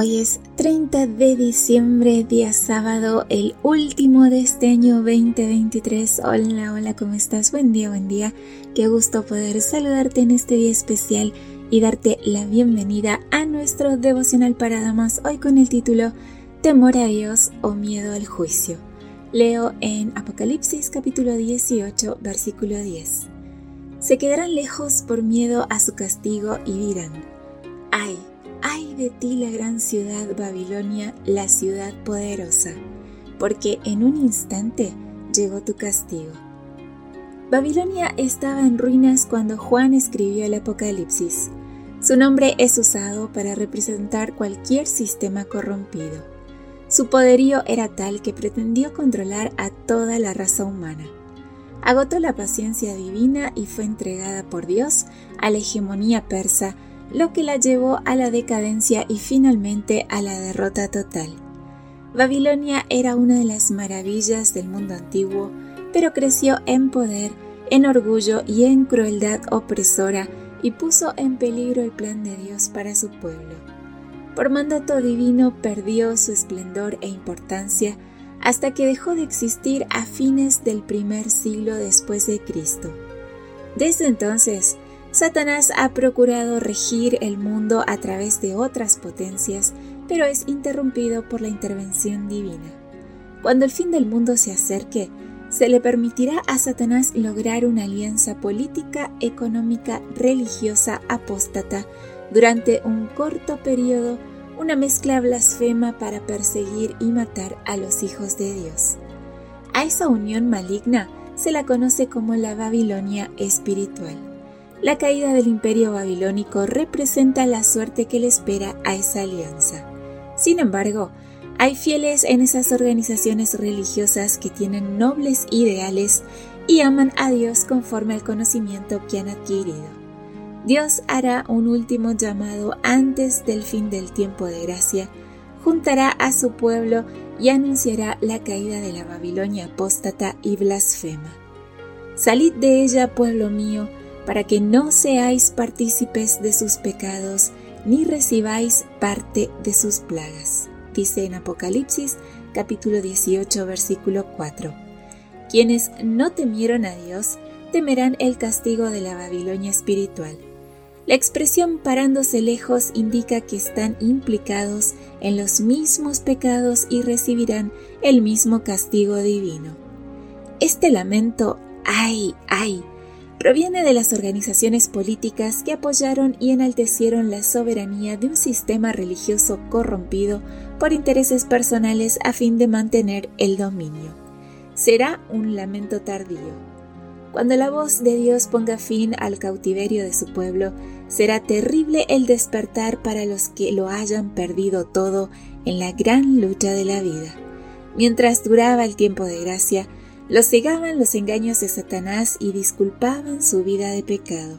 Hoy es 30 de diciembre, día sábado, el último de este año 2023. Hola, hola, ¿cómo estás? Buen día, buen día. Qué gusto poder saludarte en este día especial y darte la bienvenida a nuestro devocional para damas, hoy con el título Temor a Dios o miedo al juicio. Leo en Apocalipsis capítulo 18, versículo 10. Se quedarán lejos por miedo a su castigo y dirán, ay, ay de ti la gran ciudad Babilonia, la ciudad poderosa, porque en un instante llegó tu castigo. Babilonia estaba en ruinas cuando Juan escribió el Apocalipsis. Su nombre es usado para representar cualquier sistema corrompido. Su poderío era tal que pretendió controlar a toda la raza humana. Agotó la paciencia divina y fue entregada por Dios a la hegemonía persa, lo que la llevó a la decadencia y finalmente a la derrota total. Babilonia era una de las maravillas del mundo antiguo, pero creció en poder, en orgullo y en crueldad opresora y puso en peligro el plan de Dios para su pueblo. Por mandato divino perdió su esplendor e importancia hasta que dejó de existir a fines del primer siglo después de Cristo. Desde entonces, Satanás ha procurado regir el mundo a través de otras potencias, pero es interrumpido por la intervención divina. Cuando el fin del mundo se acerque, se le permitirá a Satanás lograr una alianza política, económica, religiosa, apóstata, durante un corto periodo, una mezcla blasfema para perseguir y matar a los hijos de Dios. A esa unión maligna se la conoce como la Babilonia espiritual. La caída del imperio babilónico representa la suerte que le espera a esa alianza. Sin embargo, hay fieles en esas organizaciones religiosas que tienen nobles ideales y aman a Dios conforme al conocimiento que han adquirido. Dios hará un último llamado antes del fin del tiempo de gracia, juntará a su pueblo y anunciará la caída de la Babilonia apóstata y blasfema. Salid de ella, pueblo mío, para que no seáis partícipes de sus pecados, ni recibáis parte de sus plagas dice en Apocalipsis capítulo 18 versículo 4. Quienes no temieron a Dios temerán el castigo de la Babilonia espiritual. La expresión parándose lejos indica que están implicados en los mismos pecados y recibirán el mismo castigo divino. Este lamento, ay, ay, proviene de las organizaciones políticas que apoyaron y enaltecieron la soberanía de un sistema religioso corrompido por intereses personales a fin de mantener el dominio. Será un lamento tardío. Cuando la voz de Dios ponga fin al cautiverio de su pueblo, será terrible el despertar para los que lo hayan perdido todo en la gran lucha de la vida. Mientras duraba el tiempo de gracia, los cegaban los engaños de Satanás y disculpaban su vida de pecado.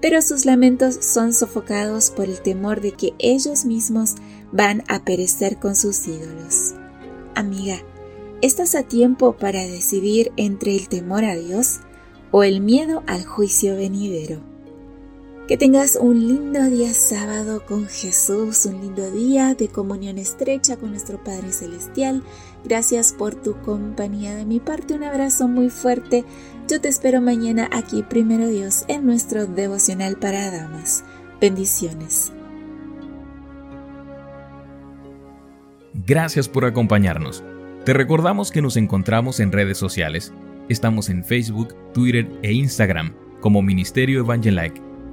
Pero sus lamentos son sofocados por el temor de que ellos mismos van a perecer con sus ídolos. Amiga, ¿estás a tiempo para decidir entre el temor a Dios o el miedo al juicio venidero? Que tengas un lindo día sábado con Jesús, un lindo día de comunión estrecha con nuestro Padre Celestial. Gracias por tu compañía de mi parte. Un abrazo muy fuerte. Yo te espero mañana aquí, primero Dios, en nuestro devocional para damas. Bendiciones. Gracias por acompañarnos. Te recordamos que nos encontramos en redes sociales. Estamos en Facebook, Twitter e Instagram como Ministerio Evangelike.